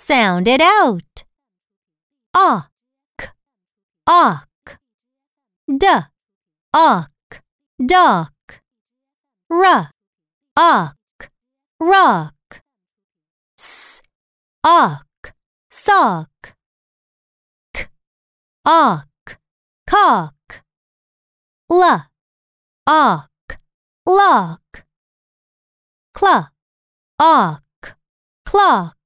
Sound it out. Awk, awk. D, awk, dock. R, awk, rock. S, awk, sock. K, awk, cock. L, awk, lock. Cl, awk, clock.